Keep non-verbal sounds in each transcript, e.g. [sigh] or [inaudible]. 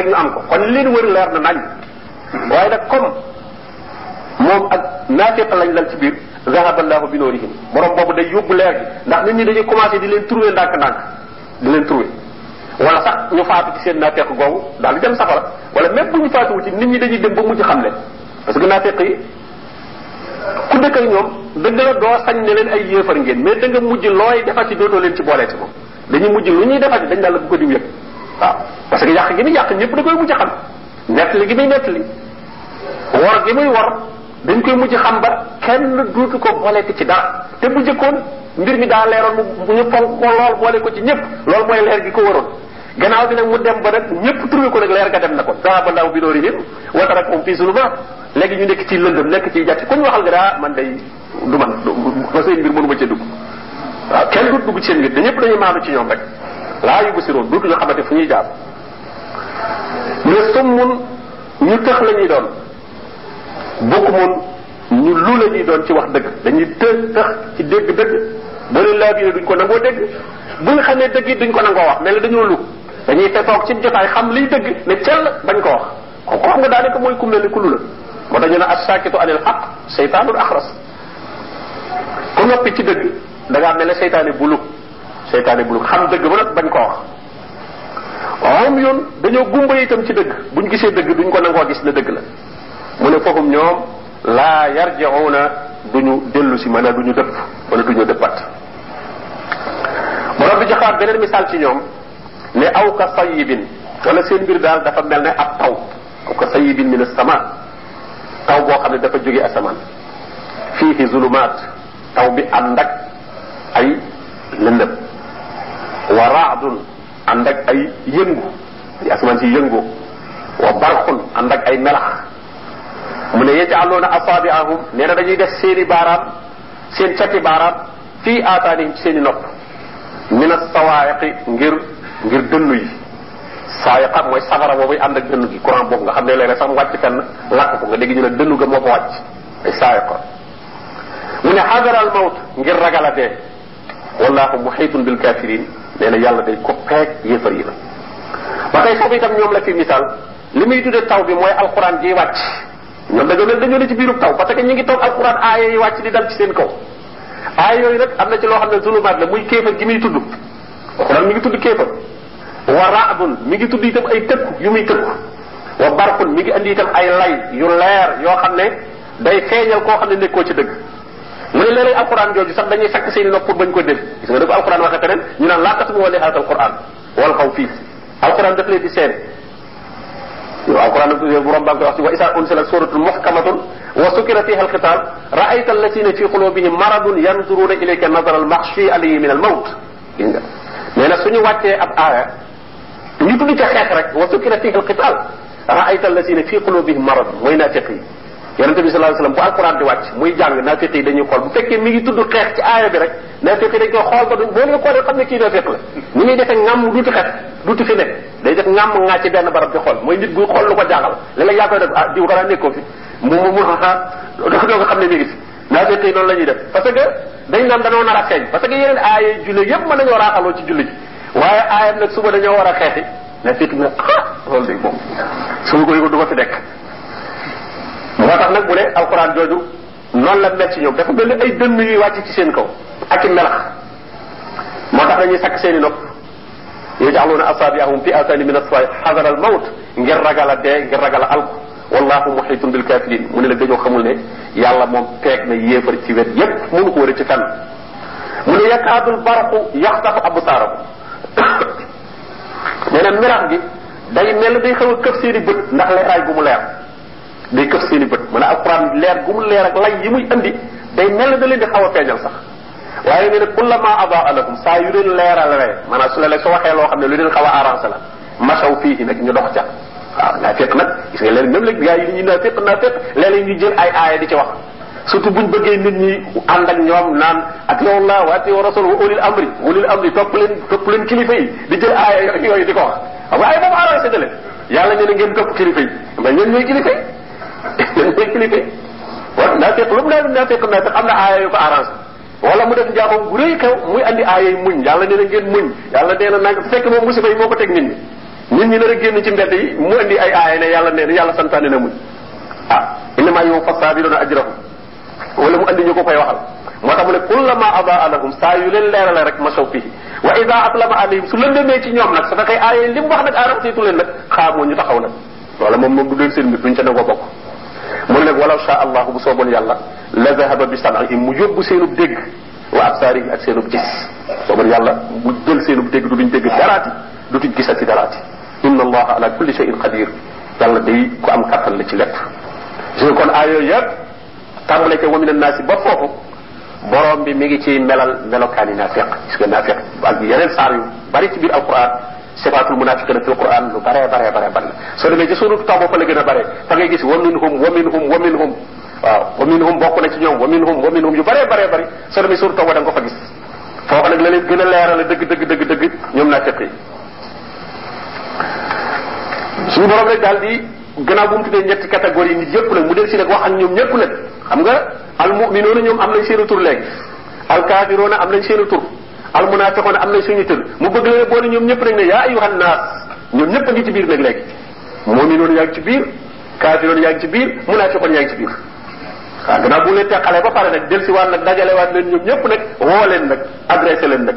rek ñu am ko. Kon leen wër leer na nañ. Waaye nag comme moom ak naafiq lañ lal ci biir zahaballahu bi noorihim borom boobu day yóbbu leer gi. Ndax nit ñi dañuy commencé di leen trouver ndànk-ndànk. Di leen trouver. Wala sax ñu faatu ci seen naafeq googu daal dem safara. Wala même bu ñu faatuwu ci nit ñi dañuy dem ba mujj xam leen parce que naafeq yi ku dëkk ak ñoom dëgg la doo sañ ne leen ay yéefar ngeen. Mais da nga mujj looy defati dootoo leen ci moom dañuy mujj lu ñuy defati dañ daal bu ko diw yëpp waaw parce que yàq gi muy yàq ñëpp da koy mujj xam. Nettali gi muy nettali wor gi muy wor dañ koy mujj xam ba kenn duutu ko booleeti ci dara. Te bu jëkkoon mbir mi daa leeroon mu ñu fonk ko lool boole ko ci ñëpp. Loolu mooy leer gi ko waroon. Gannaaw bi nag mu dem ba nag ñëpp trouvé ko nag leer ga dem na ko. Zahaba ndaw bi noorihim wa tarakum fi zulumat léegi ñu nekk ci lëndëm nekk ci jàtti ku ñu waxal nga daa man day du man ma seen mbir mënu ma cee dugg. Waaw kenn du dugg ci seen mbir da ñëpp dañuy ci ñoom rek laa yu busiroon duutu ñu xamante fu ñuy jaar. Mais summun ñu tëx la doon. Bukmun ñu lu la doon ci wax dëgg. Dañuy të tëx ci dégg dëgg. Boo leen laa biire duñ ko nangoo dégg. Bu ñu xamee dëgg duñ ko nangoo wax mel dañoo lu. Dañuy te ci jotaay xam liy dëgg ne cell bañ ko wax. Ko nga mooy lu ñu assakitu anil ku noppi ci dëgg da mel ne seytaane buluk seytaane buluk xam dëgg ba nag bañ ko wax om yoon dañoo gumba itam ci dëgg buñ gisee dëgg duñ ko nangoo gis ne dëgg la mu ne foofu ñoom laa yarjiuna duñu dellu si a duñu dëpp wala duñu dëppat borom bi joxaat beneen misaal ci ñoom ne aw ka sayibin wala seen mbir daal dafa mel ne ab taw aw ka sayibin min as-sama taw boo xam ne dafa jóge asamaan fiihi zulumaat taw bi ànd ak ay lëndëm wa raadun ànd ak ay yëngu di asamaan si yëngu wa barxun ànd ak ay melax mu ne yajaloona asaabiahum nee na dañuy def seeni baaraam seen cati baaraam fii aataanihim seeni nopp min as-sawaayiqi ngir ngir dënnu yi saayiqa mooy safara boobu ànd ak dënnu gi courant boobu nga xam ne léeg-léeg sax mu wàcc fenn lakk ko nga dégg ñu ne dënnu ga moo ko wàcc ay saayiqa mu ne xadara al mawt ngir ragal a dee wallahu muhitun bil kafirin nee na yàlla day ko peeg yéefar yi la. Ba tey foofu itam la fi misaal. Li tudde taw bi mooy alquran ji wàcc. Ñoom dañoo ne dañoo ci taw parce que ngi alquran di dal ci seen kaw. Aaya yooyu nag am ci loo xam ne la muy kéefar gi muy tudd. Alquran mi ngi tudd kéefar wa raadun mi ngi tudd itam ay tëkku yu muy tëkku. Wa barqun mi ngi andi itam ay lay yu leer day ci mu ne léeg-léeg alquran jooju sax dañuy sakk seen i nopp pour bañ ko dégg. gis nga da ko alquran waxee feneen ñu naan laa tasmu wali haata alquran wal xaw fii alquran daf leen di seen yow alquran nag borom baa ngi koy wax ci wa isa unsilat suratun muhkamatun wa sukira fiha alqital raayta allatina fi qulubihim maradun yanzuruna ilayka nazara almaxshi alayhi min almawt gis nga. Nee na suñu wàccee ab aaya ñu tudd ca yonente bi sallallahu alayhi wasallam bu alquran di wàcc muy jàng naafiq yi dañuy xool bu fekkee mi ngi tudd xeex ci aaya bi rek naafiq yi dañ koy xool ba du boo leen xoolee xam ne kii naafiq la. Ni muy defee ngàmm duuti xet duuti fi nekk. Day def ngàmm ngaa ci benn barab di xool. Mooy nit buy xool lu ko jaaxal. Léeg-léeg yaa koy def ah diw xanaa nekkoo fi. Mu mu mu ah doo ko xam ne mi ngi fi. Naafiq yi noonu la ñuy def. Parce que dañ naan dañoo nar a xeeñ. Parce que yeneen aaya julli yépp mën nañoo raaxaloo ci julli ji waaye aayam nag suba dañoo war a xeexi. Naafiq ne ah ko du ko fi moo tax nag bu ne alquran jooju noonu la mel ci ñoom dafa ni ay dënn yuy wàcc ci seen kaw ak i melax moo tax dañuy sakk seen i nopp yaj'aluna asabi'ahum fi asani min aswa'i hadara al mawt ngir ragal a dee ngir ragal a alku wallahu muhitun bil kafirin mu ne la dañoo xamul ne yàlla moom peeg na yéefar ci wet yépp mënu ko wër ci fenn mu ne yakaadul baraqu yaxtafu absaarahu nee na melax gi day mel day xaw a këf seen i bët ndax leeraay gu mu leer day këf seen i bët mën a alquran leer gu mu leer ak lay yi muy andi day mel da leen di xaw a feeñal sax waaye nee na kullama adaa lahum saa yu leen leeral rek maanaam su la leen su waxee loo xam ne lu leen xaw a arrangé la masaw fii nag ñu dox ca waaw naa fekk nag gis nga leen même léegi gars yi ñu naa fekk naa fekk léeg-léeg ñu jël ay aaya di ci wax surtout buñ bëggee nit ñi ànd ak ñoom naan atiyu llah wa atiyu rasul wa ulil amri ulil amri topp leen topp leen kilifa yi di jël aaya yooyu di ko wax xam nga boobu arrangé na leen yàlla ñu ne ngeen topp kilifa yi mais ñeen ñooy kilifa yi ñeen ñooy kilifa yi wa naa fekk lu mu nee naa fekk naa fekk am yu ko arrangé wala mu def njaaxum gu rëy xew muy andi aaya muñ yàlla nee ngeen muñ yàlla nee fekk musiba yi nit nit ñi ci yi mu indi ay na muñ ah innama yow fa saabiruna ajrahum wala mu andi ñu ko koy waxal moo mu ne kullama adaa lahum saa yu leen leerale rek masaw fihi wa ida atlama alayhim su lëndëmee ci ñoom nag su fekkee aaya li wax nag xaamoo ñu taxaw seen mbir duñ ca bokk mu ne walaw sha allahu bu sooboon yàlla la zahaba bi sam'ihim mu yóbbu seenub dégg wa absaarihim ak seenub gis sooboon yàlla mu jël seenub dégg du duñ dégg daraati du tuñ gisati daraati inna allaha ala kulli shay'in qadir yàlla day ku am kattan la ci lépp je kon aay yooyu yëpp tàmbale ca wa min annaasi ba foofu borom bi mi ngi ci melal melokaani naafiq gis nga naafiq ak yeneen saar yu bari ci biir alquran sifaatul munafiqina fil quran. Lu bare bare bare bare soo demee ci sunu taw fa la gën a bare fa ngay gis wa minhum wa minhum wa minhum. Waaw wa minhum bokk na ci ñoom wa minhum wa minhum. Yu bare bare bare soo demee sunu taw da nga fa gis foofu nag la leen gën a leerale dëgg dëgg dëgg dëgg ñoom naafiq yi suñu borom rek daal di bu mu tuddee ñetti catégorie nit mu del wax ak ñoom xam nga al muminuuna ñoom am tur al kaafiruuna am tur al munaafiquuna am nañ suñu tur mu bëgg leen boole ñoom ñëpp nag ne yaa ayuhan naas. Ñoom ñëpp ngi ci biir nag léegi. Muminuuna yaa ngi ci biir kaafiruuna yaa ngi ci biir munaafiquuna yaa ngi ci biir. Waaw gannaaw bu leen teqalee ba pare nag del si waat nag dajalewaat leen ñoom ñëpp nag woo leen nag adressé leen nag.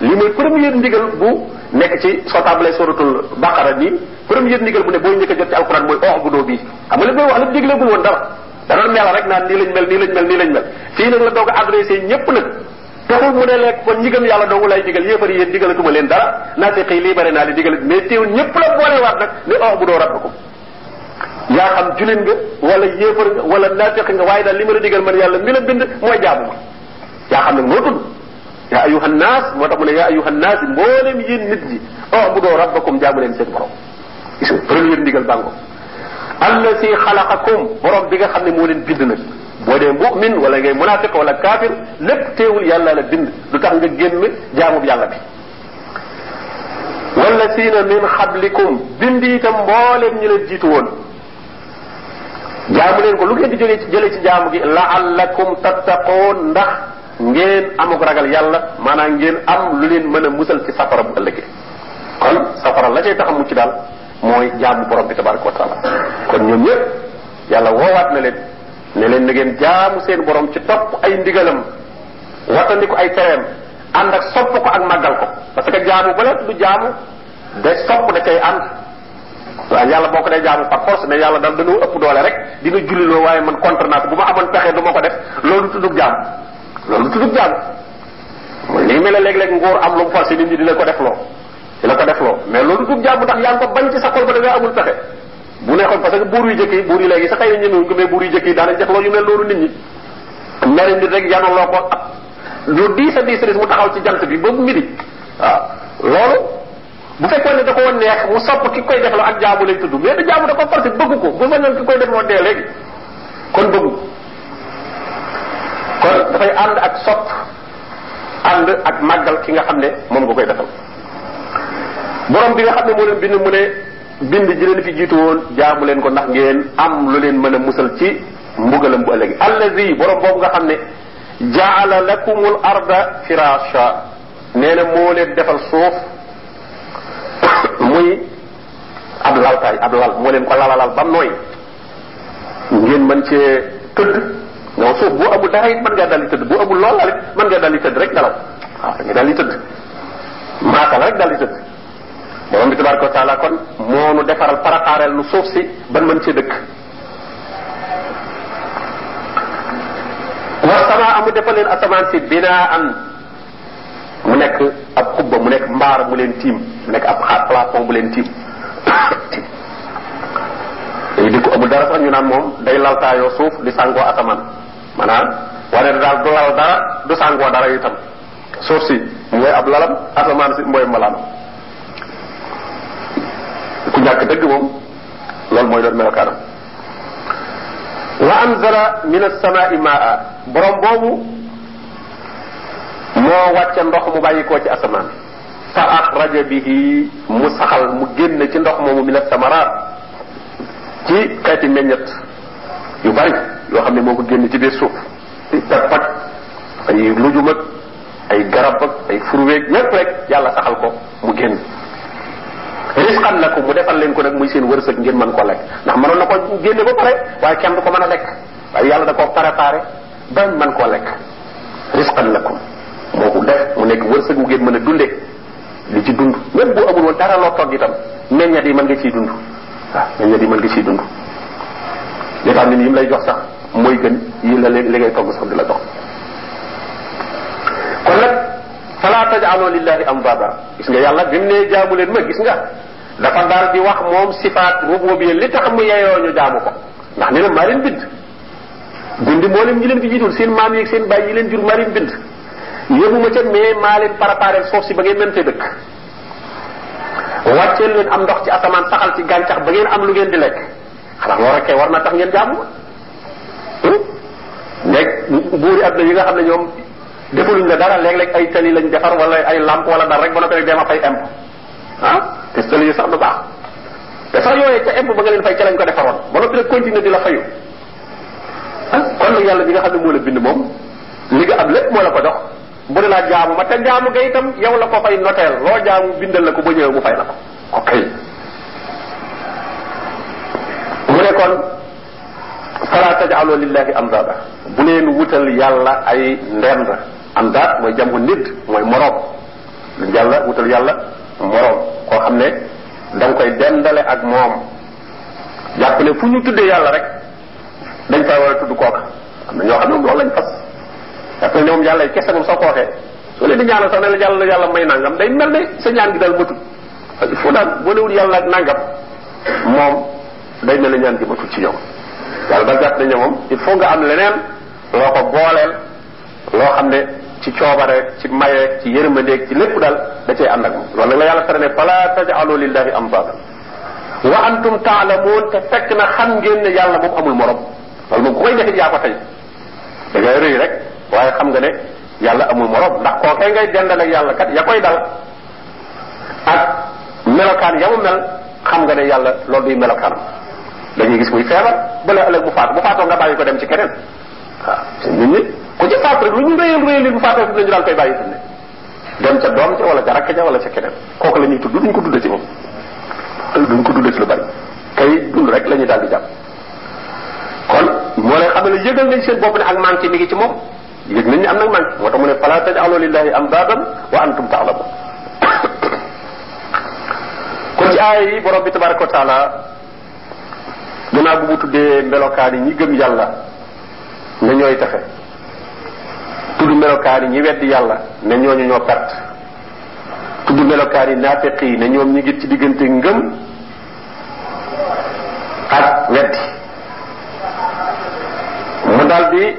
Li mooy première ndigal bu nekk ci soo tàmbalee suratul baqara nii première ndigal bu ne booy njëkk a jot ci alquran mooy oox bu bii. Xam nga li may wax lépp woon dara. Mel rek naan nii lañ mel nii lañ mel nii lañ mel. Fii nag la doog adressé ñëpp nag taxul mu ne lekk kon ñi gëm yàlla doogu lay digal. Yéefar yéen digalatuma leen dara naa fi xëy lii bare naa li digal. Mais teewul ñëpp la boolewaat nag ne oox bu doo rabbakum yaa xam julin nga wala yéefar nga wala naafiq nga waaye daal li ma la digal man yàlla mi la bind mooy jaamu ma yaa xam nag moo tudd yaa ayuha naas moo tax mu ne yaa ayuha naas mboolem yéen nit ñi ubudoo rabbakum jaamu leen seen borom gis nga première ndigal bàngo allasi xalaqakum borom bi nga xam ne leen bind nag boo dee mu'min wala ngay munafiq wala kaafir lépp teewul yàlla la bind. Lu tax nga génn jaamub yàlla bi. Wallasina min xablikum bind itam mboolem ñi leen jiitu woon. Jaamu leen ko. Lu ngeen di jógee ci jëlee ci jaamu gi laallakum tattaqoon ndax ngeen amuk ragal yàlla maanaam ngeen am lu leen mën a musal ci safara bu ëllëgee. Kon safara la cay tax mucc daal mooy jaamu borom bi tabaraka wa taala. Kon ñoom ñëpp yàlla woowaat na leen ne leen ngeen jaamu seen borom ci topp ay ndigalam wattandiku ay tereem ànd ak sopp ko ak màggal ko. Parce que jaamu bala du jaamu de sopp da cay ànd. Waaw yàlla boo ko dee jaamu par force ne yàlla dal dañoo ëpp doole rek dina julliloo waaye man contre naa ko. Bu ma amoon pexe du ma ko def. Loolu tuddug jaamu. Loolu tuddug jaamu. Mooy li mel léeg-léeg nguur am lu mu nit ñi di la ko def loo di la ko def loo mais loolu jaamu ndax yaa ngi ko bañ ci sa xol ba da amul pexe bu neexoon parce que buur yu jëkk yi buur yi léegi sa xëy na ñemewuñ mais buur yu jëkk yi daanañ def loo yu mel loolu nit ñi. Meri nit rek yanuloo ko ab lu diis diis ris mu taxaw ci jant bi ba midi. Waaw loolu bu fekkoon ne da ko woon neex mu sopp ki koy defloo ak jaamu lay tudd mais da jaamu da ko forcé bëgg ko bu sañoon ki koy defloo dee léegi. Kon kon dafay ànd ak sopp ànd ak màggal ki nga xam ne moom nga koy defal. Borom bi nga xam ne moo leen bind mu ne bind ji leen fi jiitu woon jaamu leen ko ndax ngeen am lu leen mën a musal ci mbugalam bu ëllëgi allazi borom boobu nga xam ne jaala lakumul arda firasha. Nee na moo leen defal suuf [coughs] muy ab laltaay ab lal moo leen ko lalalal ba nooy. Ngeen mën cee tëdd. Non suuf boo amul dara it mën ngaa daldi tëdd. Boo amul lool rek mën ngaa daldi tëdd rek nga tëdd. Tëdd borom bi tabaraka taala kon moo nu defaral paraxaareel nu suuf si ban mën cee dëkk. Wa sama amu defal leen asamaan si binaan. Mu nekk ab xubba mu nekk mbaar mu leen tiim mu nekk ab xaat plafond bu leen tiim. Day di ko amul dara sax ñu naan moom day laltaayoo suuf di sàngoo asamaan. Maanaam wane daal du lal dara du sàngoo dara itam. Suuf si mooy ab lalam asamaan si mooy malaanam ñàkk dëgg moom loolu mooy doon melokaanam. wa anzala min as-samaa'i maa'a borom boobu moo wàcce ndox mu bàyyikoo ci asamaan. Fa axraja bihi mu saxal mu génn ci ndox moomu min as-samaraat ci xeeti meññet yu bari yoo xam ne moo ko génn ci biir suuf. Ay pepp ak ay lujum ak ay garab ak ay furweeg yépp rek yàlla saxal ko mu génn. Risqan lakum mu defal leen ko nag muy seen wërsëg ngeen mën ko lekk. Ndax mënoon na ko ba pare waaye kenn du ko mën a lekk. Da koo préparé ba mën koo lekk. Risqan lakum moo ko def mu nekk wërsëg ngeen mën a li ci dund. Même bu amul woon dara loo togg itam meññat yi nga dund. Nga dund. Lay jox sax gën yi la togg sax kon fala taj'alu lillahi amdada gis nga yàlla bi mu jaamu leen ma gis nga? Dafa daal di wax moom sifaat rububiyya li tax mu yeyoo ñu jaamu ko. Ndax ni la maa leen bind. Bind moo leen ñi leen fi jiitul seen maam yi seen bàyyi yi leen jur maa leen bind. Yëbuma ca mais maa leen préparé suuf si ba ngeen mën fee dëkk. Wàcceel leen am ndox ci asamaan saxal ci ba ngeen am lu ngeen di lekk. Xanaa loolu rek war na tax ngeen jaamu nekk buuri àdduna yi nga defaluñ la dara léeg-léeg ay tali lañ defar wala ay lampe wala dara rek ba noppi dema fay imp ah te tali sax du baax te sax yooyee ca imp ba nga leen fay ca lañ ko defaroon ba noppi rek continuer di la fayu ah kon nag yàlla bi nga xam ne moo la bind moom li nga am lépp moo la ko jox bu ne laa jaamu ma te jaamu ga itam yow la ko fay noteel loo jaamu bindal la ko ba ñëwee mu fay la ko ok mu ne kon fala taj'alu lillahi amdada bu leen wutal yàlla ay ndend amdaad mooy jamu nit mooy moroom. lu yàlla wutal yàlla moroom. koo xam ne da nga koy dendale ak moom. jàpp ne fu ñu tuddee yàlla rek dañ fay war a tudd kooka. am na ñoo xam ne moom lañ fas. jàpp ne moom yàlla kese moom soo ko waxee soo leen di ñaanal sax ne la yàlla yàlla may nangam day mel ne sa ñaan gi daal matul. il faut daal boo newul yàlla ak nangam moom day mel ñaan gi matul ci ñoom yàlla daal jàpp ne moom il faut nga am leneen loo ko booleel loo xam ci coobare ci maye ci yërmandeeg ci lépp daal da cay ànd ak moom loolu la yàlla tere ne fala taj'alu lillahi amdadan wa antum taalamuun te fekk na xam ngeen ne yàlla moom amul morom loolu moom ku koy defit yaa ko tey da ngay rëy rek waaye xam nga ne yàlla amul morom ndax kookee ngay dendal ak yàlla kat ya koy dal ak melokaan ya mu mel xam nga ne yàlla loolu duy melokaanam dañuy gis muy feebar bala ëllëg bu faatu bu faatoo nga bàyyi ko dem ci keneen waaw nit ñi ku ci faatu rek lu ñu réyal réyal bu faatoo fi nañu daal koy bàyyi ne dem ca doom ca wala ca rakk ca wala ca keneen kooku la ñuy tudd duñ ko tudde ci moom duñ ko tudde ci lu bari kay dund rek la ñuy daal di jàpp kon moo lay xamal yëgal nañ seen bopp ne ak manqué mi ngi ci moom yëg nañ ne am nag manqué moo mu ne fala taj'alu lillahi amdadan wa antum ta'lamun. Kon ci aaya yi borom bi tabaraka wa taala. Gannaaw bu mu tuddee melokaan yi ñi gëm yàlla ne ñooy taxe tudd melokaan yi ñi weddi yàlla ne ñooñu ñoo perte. Tudd melokaan yi naafeq yi ne ñoom ñi ngi ci diggante ngëm ak weddi. Mu daal di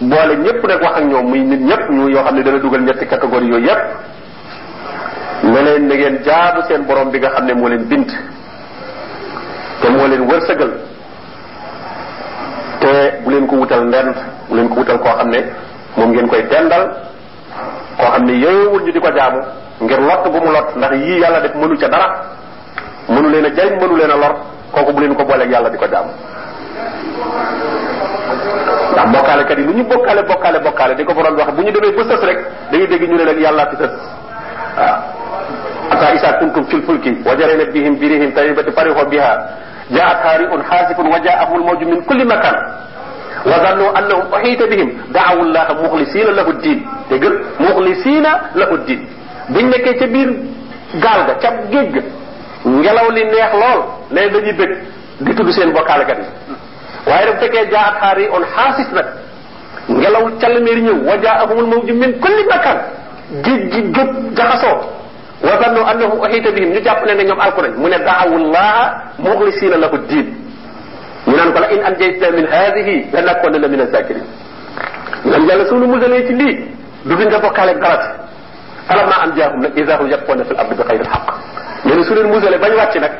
boole ñëpp nag wax ak ñoom muy nit ñëpp ñu yoo xam ne dana dugal ñetti catégorie yooyu yëpp ne leen na ngeen jaabu seen borom bi nga xam ne moo leen bind te moo leen wërsëgal. Te bu leen ko wutal ndend bu leen ko wutal koo xam ne moom ngeen koy dendal koo xam ne yeyowul ñu di ko jaamu ngir lott bu mu lott ndax yii yàlla def mënu ca dara. Mënu leen a mënu leen lor kooku bu leen ko booleeg yàlla di ko jaamu. Ndax bokkaalekat yi lu ñu bokkaale bokkaale bokkaale di ko borom wax bu ñu demee ba sës rek dañuy dégg ñu ne leen yàllaa fi sës. Waaw. Ata isa kuntum fil fulki wa bihim birihim tayyibati farihu biha. Jaat haari'un haasifun wa jaa'ahum al-mawju min kulli makan وظنوا أنهم أحيط بهم. دعوا الله مخلصين له الدين. تيغل مخلصين له الدين. بن نكي تي بير غال دا تاب غيغ نيلاو لي نيه لول. لي داني بك دي تودو سين بوكال غاني واي رب تكي جاء خاري أون حاسس نك نيلاو تال مير نيو وجاءهم الموج من كل مكان. جيج جيج جخاسو وظنوا أنهم أحيط بهم. ني جاب نيو القرآن. مو دعوا الله مخلصين له الدين. Ñu naan ko la in anjaytana min hadihi la nakunanna min azakirin ñu naan yàlla sunu musalee ci lii du duñ nga bokkaale garati falamma an jaahum nag ida hum yaquna fil ardi bi xayri alxaq nee na su leen bañ wàcc nag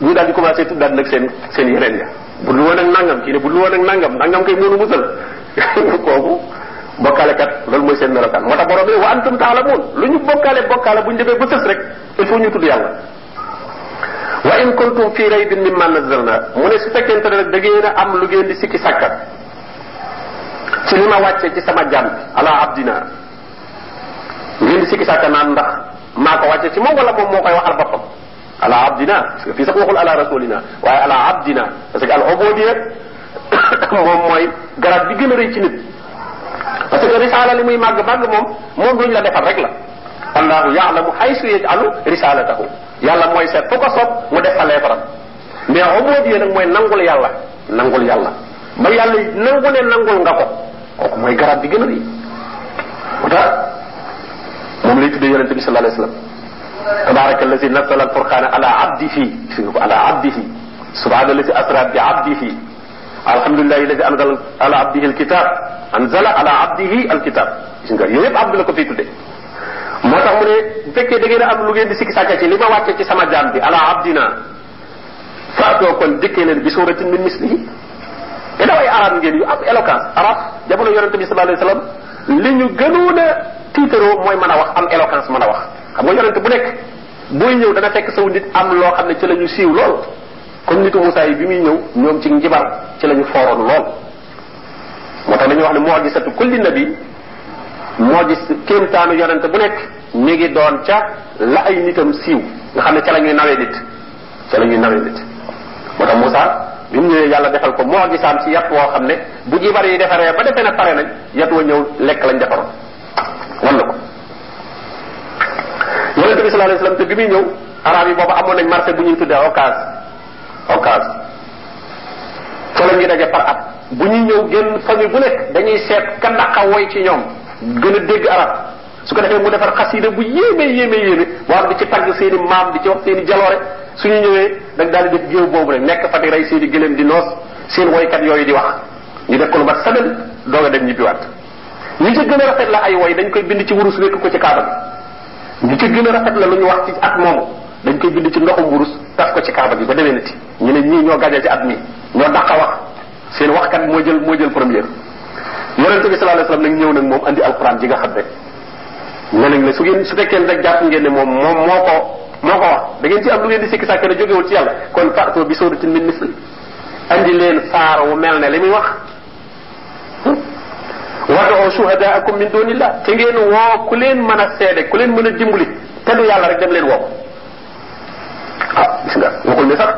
ñu daal di commencé tuddaat nag seen seen yeneen ya bu dul woon ak nangam kii ne bu dul woon ak nangam nangam kay mënu musal kooku bokkaalekat loolu mooy seen melokaan moo tax borom bi wa antum taalamuun lu ñu bokkaale bokkaale bu ñu rek il faut ñu tudd yàlla wa in kuntum fi raybin mimma nazzalna mu ne su fekkente ne rek da ngeen a am lu ngeen di sikki sàkkat ci li ma wàccee ci sama jàmm ala abdina ngeen di sikki sàkkat naan ndax maa ko wàccee ci moom wala moom moo koy waxal boppam ala abdina parce que fii sax waxul ala rasulina waaye ala abdina parce que al ubudiyya moom mooy garab bi gën a rëy ci nit parce que risaala li muy màgg màgg moom moom duñ la defal rek la allahu yaalamu haysu yajalu risalatahu yàlla mooy seet fu ko soob mu def fa leefaram mais ubudiyya nag mooy nangul yàlla nangul yàlla. Ba yàlla nangu nangul nga ko kooku mooy garab bi gën a rëy. Moom lay tuddee yonente bi sallallahu alayhi wasallam tabaraka allazi nazzala ala abdihi ala abdihi subhana allazi asra bi abdihi alhamdulillahi allazi anzala ala abdihi alkitab anzala ala abdihi alkitab gis nga yooyu ko tudde moo mu ne bu fekkee da ngeen am lu ngeen di sikki sàkka ci li ma wàcce ci sama jaam bi ala abdina faatoo kon dikkee leen bi suratin min mislihi. Te daway arab ngeen yu am éloquence. Arab jamono yonente bi sallallahu alayhi wasallam li ñu gënoon a tiitaroo mooy mën a wax am éloquence mën a wax. Xam nga yonente bu nekk booy ñëw dana fekk saw nit am loo xam ne ci la siiw lool. Comme nitu Moussa yi bi muy ñëw ñoom ci njibar ci fooroon lool. Moo tax dañuy wax ne moo gisatu kulli nabi moo gis kéemtaanu yonente bu nekk ngi doon ca la ay nitam siiw. Nga xam ne ca la ñuy nawee nit. Ca la ñuy nawee nit. Moo tax Moussa bi mu ñëwee yàlla defal ko moo gisaam ci yat woo xam ne bu jibar yi defaree ba defee ne pare nañ yat wa ñëw lekk lañ defaroon. Wan na ko. Yonente bi sallallahu alayhi te bi muy ñëw arab yi amoon nañ marché bu ñuy tuddee fa la daje par at. Bu ñuy ñëw génn famille bu nekk dañuy seet ka woy ci ñoom gën a dégg arab su ko defee mu defar xasida bu yéeme yéeme yéeme boo xam di ci tagg seen i maam di ci wax seen i jaloore suñu ñëwee dag daal di def géew boobu rek nekk fa di rey seen i gëléem di noos seen woykat yooyu di wax ñu def ko lu mat semaine doog a dem ñibbiwaat ñi ca gën a rafet la ay woy dañ koy bind ci wurus wekk ko ci kaaba gi ñi ca gën a rafet la lu ñu wax ci at moomu dañ koy bind ci ndoxum wurus taf ko ci kaaba gi ba demee nati ñu ne ñii ñoo gañe ci at mi ñoo dàqa wax seen waxkat moo jël moo jël première yonente bi sallallahu alayhi wasallam nag ñëw nag moom andi alquran ji nga xam ne ne nañ la su ngeen su fekkee rek jàpp ngeen ne moom moom moo ko moo ko wax. Da ngeen ci am lu ngeen di sikki sàkk ne jógewul ci yàlla. Kon faatoo bi sóoratin min misli. Andi leen saar wu mel ne li muy wax. Wad'u shuhadaakum min dunillah. Te ngeen woo ku leen mën a seede ku leen mën a dimbali. Te du yàlla rek dem leen woo ah gis nga waxul ne sax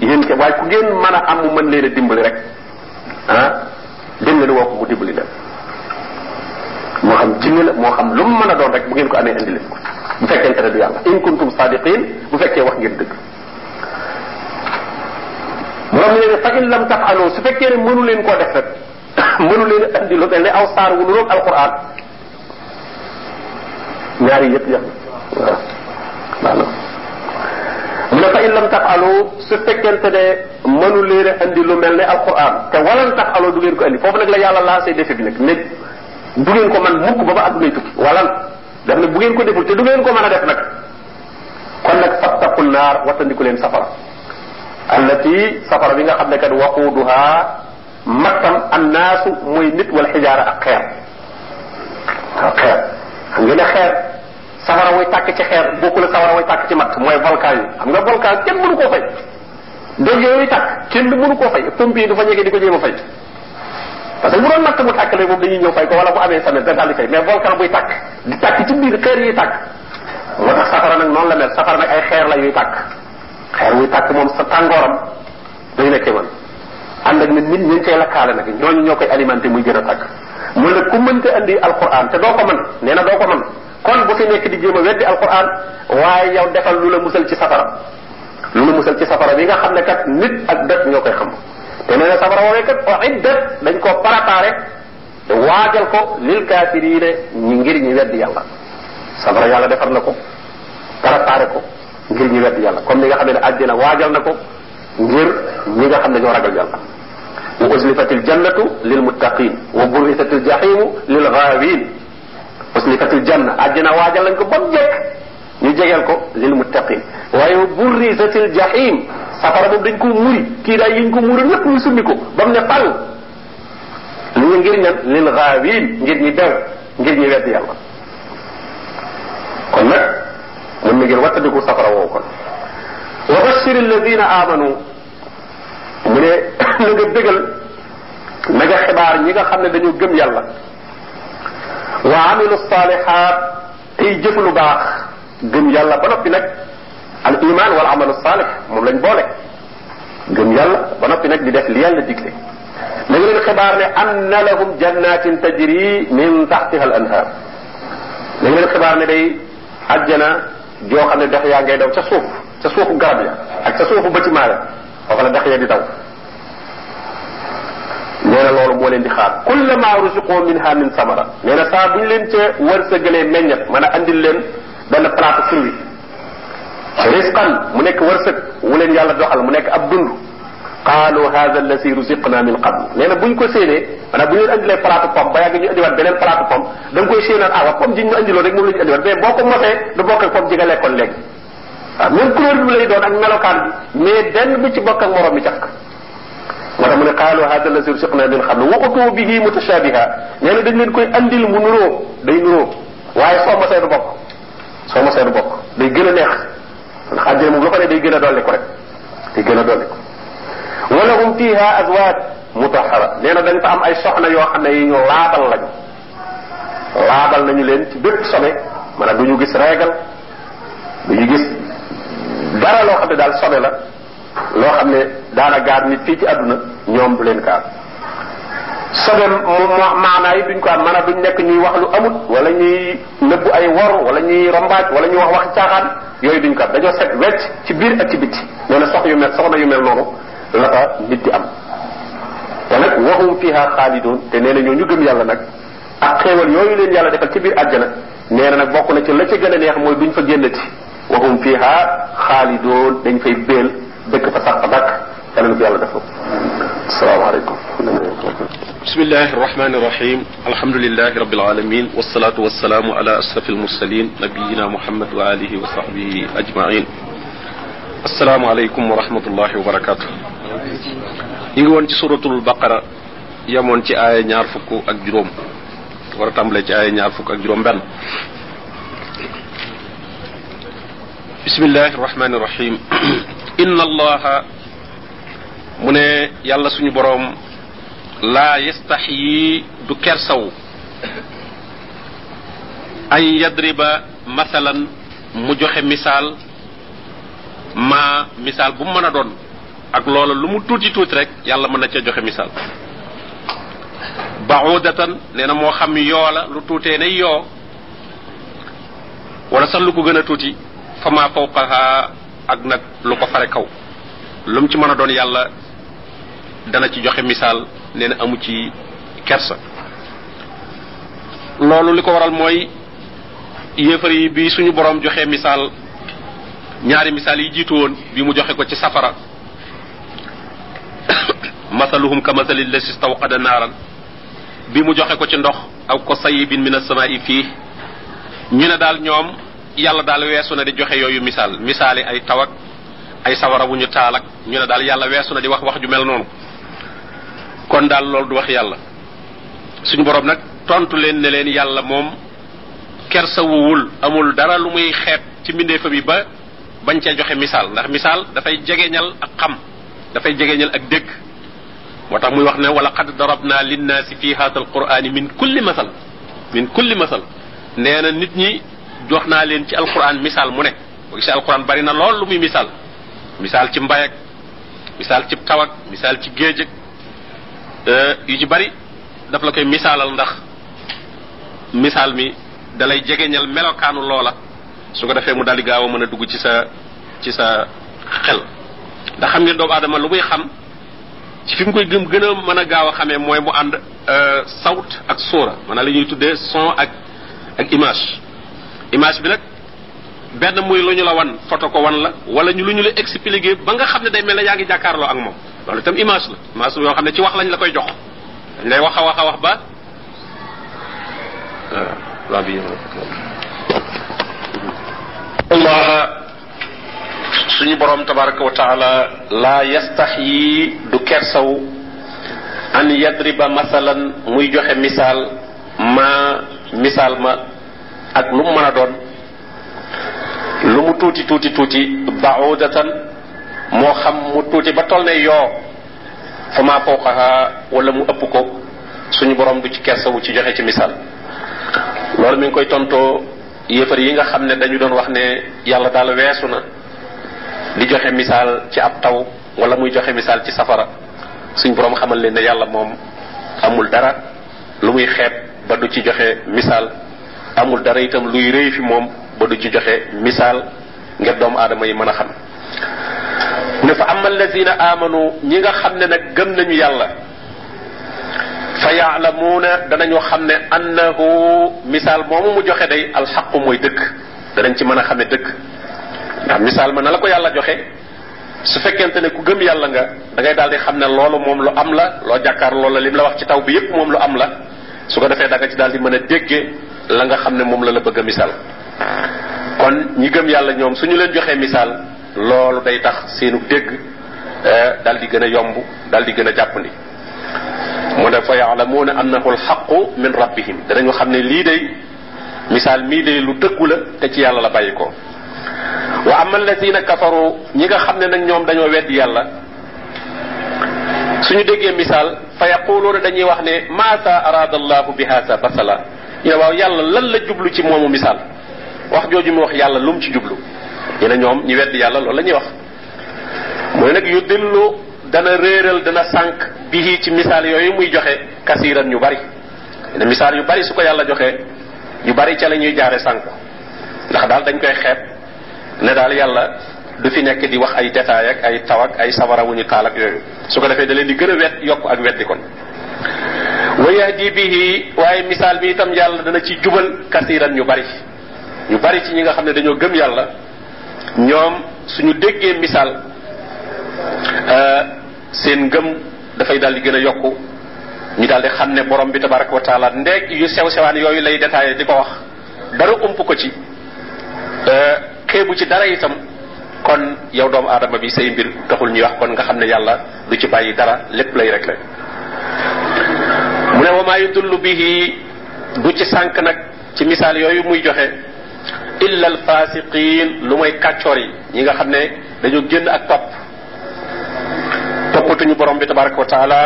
yéen ke waaye ku ngeen mën a am mu mën leen a dimbali rek. Ah dem leen woo ko mu dimbali leen moo xam jinne la moo xam lu mu mën doon rek bu ngeen ko amee indi leen ko. Bu fekkente du yàlla. In kuntum sadiqin bu fekkee wax ngeen lam tafalu su fekkee ne mënu leen koo def rek [coughs] mënu leen a indi lu aw wu alquran ñaari yëpp yam waaw mu ne fa in lam tafalu su fekkente ne mënu leen a indi lu mel ne alquran te walan tafalu du ngeen ko indi foofu nag la yàlla lancé défi bi nag ne du ngeen ko man mukk ba ba addunay tukki walan daf ne bu ngeen ko deful te du ngeen ko mën a def nag kon nag fattaqul naar wattandiku leen safara allati safara bi nga xam ne kat waquuduha mattam annaasu mooy nit wala xijaara ak xeer xeer xam nga ne xeer safara way tàkk ci xeer bokkul ak safara way tàkk ci matt mooy volcan yi. Xam nga volcan kenn mënu koo fay. Doj yooyu tàkk kenn mënu koo fay. Pompier du fa ñege di ko jéem a fay. Parce que bu doon matt mu tàkk léegi moom dañuy ñëw fay ko wala bu amee samet da daal di fay. Mais volcan buy tàkk di tàkk ci biir xeer yi tàkk. Moo tax safara nag noonu la mel. Safara nag ay xeer la yuy tàkk. Xeer wuy tàkk moom sa tàngooram day nekkee man. Ànd ak nit nit ñi cay lakkaale nag ñooñu ñoo koy alimenté muy gën a tàkk. Mu ne ku mënta andi alquran te doo ko mën nee na ko mën kon bu fi nekk di jéem a weddi alquran waaye yow defal lu la musal ci safara lu la musal ci safara bi nga xam ne kat nit ak dëkk ñoo koy xam te nee na safara woowee kat o iddat dañ koo préparé waajal ko lil kaafiriine ñi ngir ñi weddi yàlla safara yàlla defar na ko préparé ko ngir ñi weddi yàlla comme ni nga xam ne àddina waajal na ko ngir ñi nga xam ne ñoo ragal yàlla wa uslifatil jannatu lil muttaqin wa burrisatil jahimu lil ghaawin muri lépp ñu summi ko ba mu ne fal li ñu ngir ñan lil ghaawin ngir ñi bew ngir ñi weddi yàlla kon nag mën na ngeen wattandiku safara woowu kon wa bashir alladina amanu mu ne na nga bégal na nga xibaar ñi nga xam ne dañoo gëm yàlla وعملوا الصالحات كي جفلوا باخ جم يلا بنبنك الإيمان والعمل الصالح مم لن بولك جم يلا بنبنك دي دخل يلا ديك لك لجل الخبار أن لهم جنات تجري من تحتها الأنهار لجل الخبار لدي أجنا جو خاني دخيا جيدا وتسوف تسوف قرب يا تسوف بجمالا وقال دخيا دي دوف nee na loolu moo leen di xaar. kullama rusiqu minha min samara. nee na saa bu ñu leen ca wërsëgalee meññat mën a andil leen benn plate fruit. risqan mu nekk wërsëg wu leen yàlla doxal mu nekk ab dund. qaalu hada allasi rusiqna min qabl. nee na bu ñu ko séenee maanaam bu ñu leen andilee pomme ba yàgg ñu andiwaat beneen plate pomme da koy séenaan ah pomme ji ñu andiloon rek moom la ñu andiwaat mais boo ko du bokk pomme ji nga même couleur bi lay doon ak bi mais benn bu ci bokk ak morom mi moo tax mu ne qaalu hada allasi rusiqna min qabl wa utu bihi mutashabiha nee na dañ leen koy andil mu nuroo day nuroo waaye soo mosee du bokk soo mosee du bokk day gën a neex ndax àjjana moom lu ko ne day gën a dolli ko rek day gën a dolli ko wala hum fiha azwaaj mutahara nee na dañ fa am ay soxna yoo xam ne yi ñu laabal lañu laabal nañu leen ci bépp sobe maanaam du ñu gis régal du ñu gis dara loo xam ne daal sobe la loo xam ne daana gaar nit fii ci àdduna ñoom du leen gaar sobe maanaa yi duñ ko am maanaam duñ nekk ñuy wax lu amut wala ñuy nëbbu ay wor wala ñuy rombaaj wala ñuy wax wax caaxaan yooyu duñ ko am dañoo set wecc ci biir ak ci bitti nee na sox yu mel soxna yu mel noonu la fa nit di am te nag waxum fiha xaalidoon te nee na ñoo ñu gëm yàlla nag ak xéewal yooyu leen yàlla defal ci biir àjjana nee na nag bokk na ci la ci gën a neex mooy duñ fa génnati waxum fiha xaalidoon dañ fay béel السلام عليكم. بسم الله الرحمن الرحيم. الحمد لله رب العالمين والصلاة والسلام على أشرف المرسلين نبينا محمد وآله وصحبه أجمعين. السلام عليكم ورحمة الله وبركاته. يقول سورة البقرة يمون تي آية نعرفك أجروم ورتم لك آية نعرفك أجروم بان بسم الله الرحمن الرحيم inna allaha mu ne yàlla suñu boroom laa yastaxyi du kersaw an yadriba masalan mu joxe misaal ma misaal bu mën a doon. Ak loola lu mu tuuti tuuti rek yàlla mën na ca joxe misaal. Baudatan nee na xam yoo lu tuutee ne yoo. Wala sax lu ko gën tuuti fa ma fawqaha ak nag lu ko fare kaw lu mu ci mën a doon yàlla dana ci joxe misaal nee na amu ci kersa loolu li ko waral mooy yéefar bi suñu borom joxe misaal ñaari misaal yi jiitu woon bi mu joxe ko ci safara masaluhum ka masali lasi stawqada naaran bi mu joxe ko ci ndox aw ko sayibin min asamaai fii ñu ne daal ñoom yàlla daal weesu na di joxe yooyu misaal. Misaali ay tawak ay sawara wu ñu ak ñu ne daal yàlla weesu na di wax wax ju mel noonu. Kon daal loolu du wax yàlla. Suñu borom nag tontu leen ne leen yàlla moom kersawuwul amul dara lu muy xeeb ci mbindeefam yi ba bañ cee joxe misaal. Ndax misaal dafay jegeñal ak xam dafay jegeñal ak dégg. Moo muy wax ne wala qad darabna linnaasi fi hada alqurani min kulli masal. Min kulli masal. Nee na nit ñi jox naa leen ci alquran misaal mu ne gisee alquran bari na lool lu muy misaal misaal ci mbayag misaal ci tawak misaal ci géej yu ci bari daf la koy misaalal ndax mi dalay jegeñal melokaanu loola su ko defee mu daldi gaaw a mën a dugg ci sa ci sa xel. ndax xam ngeen doomu aadama lu muy xam ci fi mu koy gëm gën a mën a gaaw a xamee mooy mu ànd sawt ak sóora maanaam li ñuy tuddee son ak ak image image bi nag benn muy lu ñu la wan photo ko wan la wala ñu lu ñu la expliquer ba nga xam ne day mel ne yaa ngi jàkkaarloo ak moom. Loolu itam image la image yoo xam ne ci wax lañ la koy jox. Dañ lay wax a wax a wax ba la yastaxyi du kersaw an yadriba masalan muy joxe misaal ma misaal ma ak lu mu mën a doon lu mu tuuti tuuti tuuti baudatan moo xam mu tuuti ba toll ne yoo fa fawqaha wala mu ëpp ko suñu borom du ci kersawu ci joxe ci misaal. Loolu mi ngi koy tontoo yéefar yi nga xam ne dañu doon wax ne yàlla daal weesu na di joxe ci ab taw wala muy joxe misaal ci safara. Suñ borom xamal leen ne yàlla moom amul dara lu muy xeeb ba du ci joxe amul dara itam luy rëy fi moom ba du ci joxe misaal ngir doomu aadama yi mën a xam. Ne fa ama allazina amanu ñi nga xam ne nag gëm nañu yàlla fa yaalamuuna danañu xam ne annahu misaal moomu mu joxe day alxaqu mooy dëgg. Danañ ci mën a xame dëgg. Ndax misaal ma na la ko yàlla joxe su fekkente ne ku gëm yàlla nga da ngay daal di xam ne loolu moom lu am la loo jàkkaar loolu la lim la wax ci taw bi yépp moom lu am la. Su ko defee da nga ci daal di mën a déggee la nga xam ne moom la la bëgg a misaal kon ñi gëm yàlla ñoom suñu leen joxee misaal loolu day tax seenu dégg dal di gën a yomb dal di gën a jàppandi mu ne fa yaalamuuna annahu alxaqu min rabbihim danañu xam ne lii day misaal mii day lu dëggu la te ci yàlla la bàyyi ko wa ama alladina kafaru ñi nga xam ne nag ñoom dañoo weddi yàlla suñu déggee misaal fa yaquluuna dañuy wax ne maasa arada allahu bi hasa basala ñu ne waaw yàlla lan la jublu ci moomu misaal? Wax mu wax yàlla lu mu ci jublu? Ñu ne ñoom ñi weddi yàlla loolu la wax. Dana réeral dana sànq bihi ci misaal yooyu muy joxe kasiiran ñu bari. Ne misaal yu bari su ko yàlla joxee ñu bari ca la ñuy jaare sànq ndax daal dañ koy xeeb ne daal yàlla du fi nekk di wax ay ak ay ay ñu da leen di a wet ak weddi kon wa yahdi bihi waaye misaal bi itam yàlla dana ci jubal kasiiran ñu bari. ñu bari ci ñi nga xam ne dañoo gëm yàlla. ñoom suñu déggee misaal seen ngëm dafay daal di gën a yokku. ñu daal di xam ne borom bi tabaraka wa taala ndeeg yu sew lay détaillé di ko wax. dara ump ko ci. Xeebu ci kon yow doomu aadama bi say mbir taxul ñuy wax kon nga xam ne yàlla du ci bàyyi dara lépp lay mu ne wa maa yudullu bihi du ci sànq nag ci misaal yooyu muy joxe illa al fasiqin lu mooy kàccoor yi ñi nga xam ne dañu génn ak topp. Toppatuñu borom bi tabaraka wa taala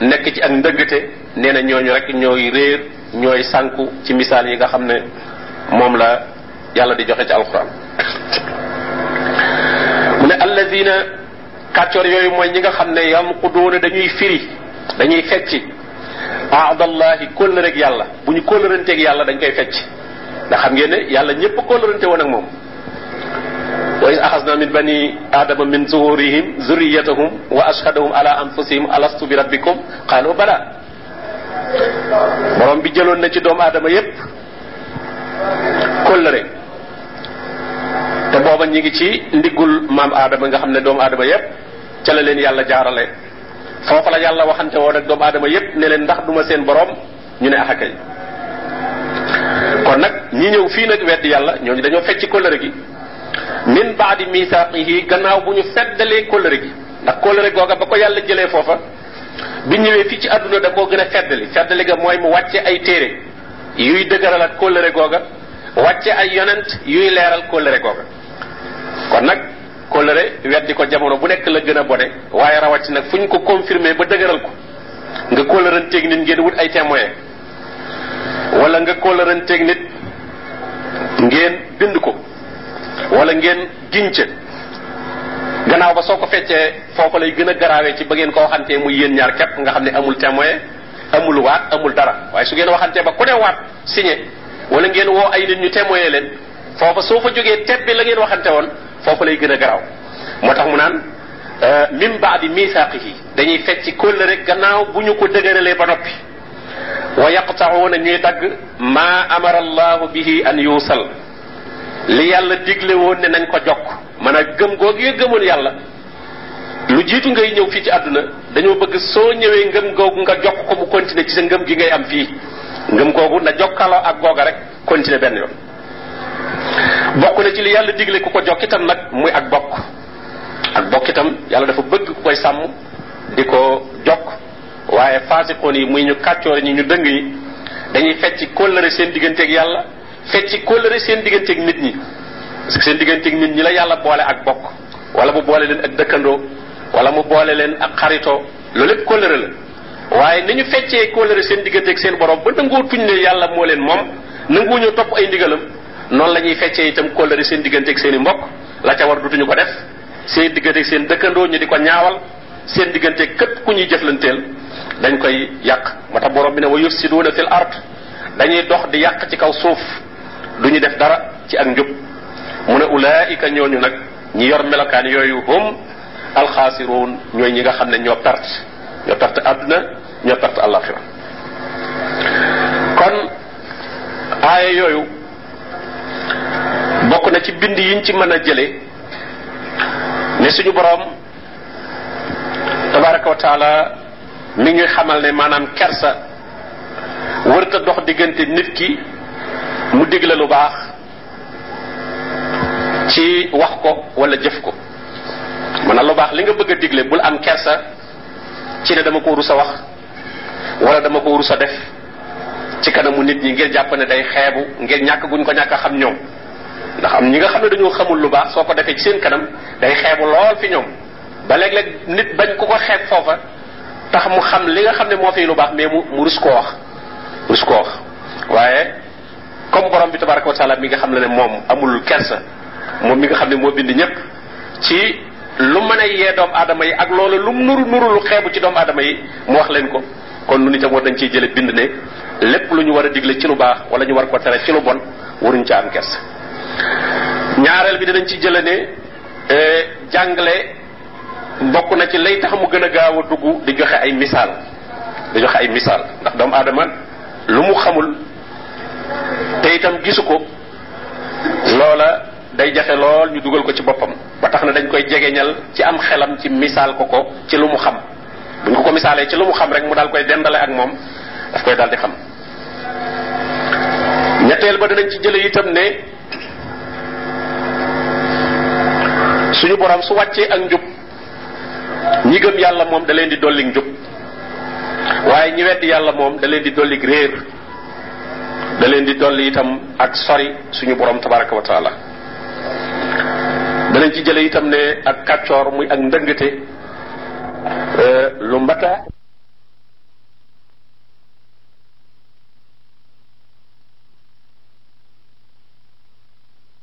nekk ci ak ndëggte nee na ñooñu rek ñooy réer ñooy sànku ci misaal yi nga xam ne moom la yàlla di joxe ci alquran mu ne allazina kàccoor yooyu mooy ñi nga xam ne yamquduuna dañuy firi dañuy fecci. Aadallahi kóllëreeg yàlla. bu ñu kóllëranteeg yàlla dañ koy fecc. ndax xam ngeen ne yàlla ñëpp kóllërante woon ak moom. wa is axasna min bani adama min zuhurihim zurriyatahum wa ashhadahum ala anfusihim alastu bi rabbikum? qaalu bala. borom bi jëloon na ci doomu aadama yépp kóllëre. te booba ñi ngi ci ndiggul maam aadama nga xam ne doomu aadama yépp ca la leen yàlla jaarale foofa la yàlla waxante woon ak doomu aadama yépp ne leen ndax duma seen borom ñu ne axakay kon nag ñi ñëw fii nag weddi yàlla ñooñu dañoo fecc kóllëre gi min baadi misaaqihi gannaaw bu ñu feddalee kóllëre gi ndax kóllëre googa ba ko yàlla jëlee foofa bi ñëwee fii ci àdduna da koo gën a feddali feddali ga mooy mu wàcce ay téere yuy dëgëralaat kóllëre googa wàcce ay yonent yuy leeral kóllëre googa kon nag kóllëre weddi ko jamono bu nekk la gën a bone waaye rawat nag fu ñu ko confirmé ba dëgëral ko nga kóllëranteeg nit ngeen wut ay témoin wala nga kóllëranteeg nit ngeen bind ko wala ngeen gince gannaaw ba soo ko feccee foofu lay gën a garaawee ci ba ngeen ko waxantee muy yéen ñaar képp nga xam ne amul témoin amul waat amul dara waaye su ngeen waxantee ba ku ne waat signé wala ngeen woo ay nit ñu témoin leen foofa soo fa jógee tebbi la ngeen waxante woon foofu lay gën a garaaw moo tax mu naan min baadi misaaqihi dañuy fecc kóllëre gannaaw bu ñu ko dëgëralee ba noppi. Wa yaqta'uuna ñuy dagg maa amara allahu bihi an yuusal. Li yàlla digle woon ne nañ ko jokk. Man a gëm googu nga gëmoon yàlla. Lu jiitu ngay ñëw fii ci àdduna dañoo bëgg soo ñëwee ngëm googu nga jokk ko mu continuer ci sa ngëm gi ngay am fii. Ngëm googu na jokkaloo ak googa rek continuer benn yoon. Bokk na ci li yàlla digle ku ko jokk itam nag muy ak bokk. Ak bokk itam yàlla dafa bëgg ku koy sàmm di ko jokk. Waaye faasiqoon yi muy ñu kàccoore ñi ñu dëng yi dañuy fecc kóllëre seen digganteeg yàlla fecc kóllëre seen digganteeg nit ñi. Parce que seen digganteeg nit ñi la yàlla boole ak bokk. Wala mu boole leen ak dëkkandoo wala mu boole leen ak xaritoo loolu lépp kóllëre la. Waaye ni ñu feccee kóllëre seen digganteeg seen borom ba nangoo tuñ ne yàlla moo leen moom nanguwu ñoo topp ay ndigalam noonu la ñuy feccee itam kóllëre seen digganteeg seen i mbokk. La ca war dutuñu ko def. Seen diggante seen dëkkandoo ñu di ko ñaawal. Seen diggante képp ku ñuy jëflanteel dañ koy yàq. Moo tax borom bi ne wa yufsiduuna fil ard. Dañuy dox di yàq ci kaw suuf. Du ñu def dara ci ak njub. Mu ne ulaika ñooñu nag ñi yor melokaan yooyu hum alxaasiruun ñooy ñi nga xam ne ñoo perte. Ñoo perte àdduna ñoo perte kon yooyu ci bind yiñ ci mën a jële ne suñu borom tabaraka wa taala mi ngi xamal ne maanaam kersa wërta dox diggante nit ki mu digle lu baax ci wax ko wala jëf ko. Man lu baax li nga bëgg a digle bul am kersa ci ne dama ko rus a wax wala dama ko rus a def ci kanamu nit ñi ngir jàpp ne day xeebu ngir ñàkk guñ ko ñàkk xam ñoom ndax am ñi nga xam ne dañoo xamul lu baax soo ko ci seen kanam day xeebu lool fi ñoom. ba léeg-léeg nit bañ ku ko xeeb foofa tax mu xam li nga xam ne moo lu baax mais mu mu rus koo wax rus koo wax. waaye comme borom bi tabaraka taala mi nga amul kersa moom mi nga xam ne bind ñëpp ci lu mën a yee doomu aadama yi ak loolu lu nuru nuru lu xeebu ci doomu aadama yi mu wax leen ko. kon nu nitam war dañ ciy jële bind ne lépp lu ñu war a digle ci lu baax wala ñu war ko tere ci lu bon waruñ ca am kersa ñaareel bi dinañ ci jële ne jàngale bokk na ci lay tax mu gën a gaaw a dugg di joxe ay misaal di joxe ay misaal. Ndax doomu aadama lu mu xamul te itam gisu loola day jafe lool ñu dugal ko ci boppam. Ba tax na dañ koy jegeñal ci am xelam ci misaal ko ko ci lu mu xam. Buñ ko ko ci lu mu xam rek mu koy dendale ak moom daf koy daal di xam. Ñetteel ba dinañ ci itam ne suñu borom su wàccee ak njub ñi gëm yàlla moom da leen di dolli njub waaye ñi weddi yàlla moom da leen di dolli réer da leen di dolli itam ak sori suñu borom tabaraka wa taala. Danañ ci jële itam ne ak kàccoor muy ak ndëngate lu mbata